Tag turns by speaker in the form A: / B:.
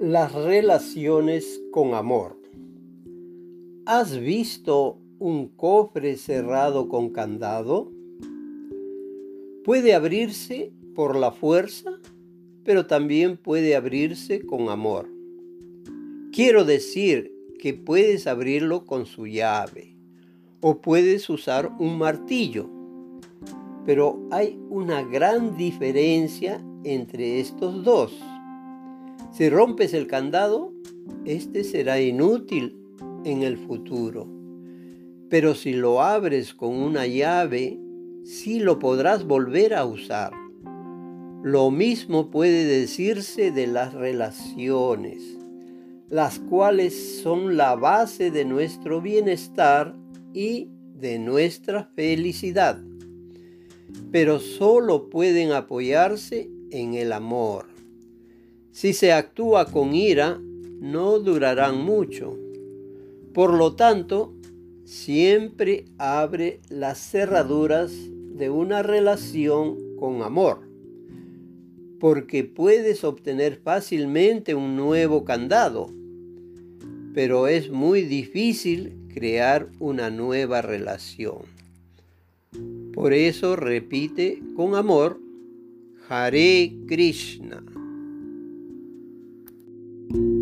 A: Las relaciones con amor. ¿Has visto un cofre cerrado con candado? Puede abrirse por la fuerza, pero también puede abrirse con amor. Quiero decir que puedes abrirlo con su llave o puedes usar un martillo. Pero hay una gran diferencia entre estos dos. Si rompes el candado, este será inútil en el futuro. Pero si lo abres con una llave, sí lo podrás volver a usar. Lo mismo puede decirse de las relaciones, las cuales son la base de nuestro bienestar y de nuestra felicidad. Pero solo pueden apoyarse en el amor. Si se actúa con ira, no durarán mucho. Por lo tanto, siempre abre las cerraduras de una relación con amor, porque puedes obtener fácilmente un nuevo candado, pero es muy difícil crear una nueva relación. Por eso repite con amor, Hare Krishna. thank you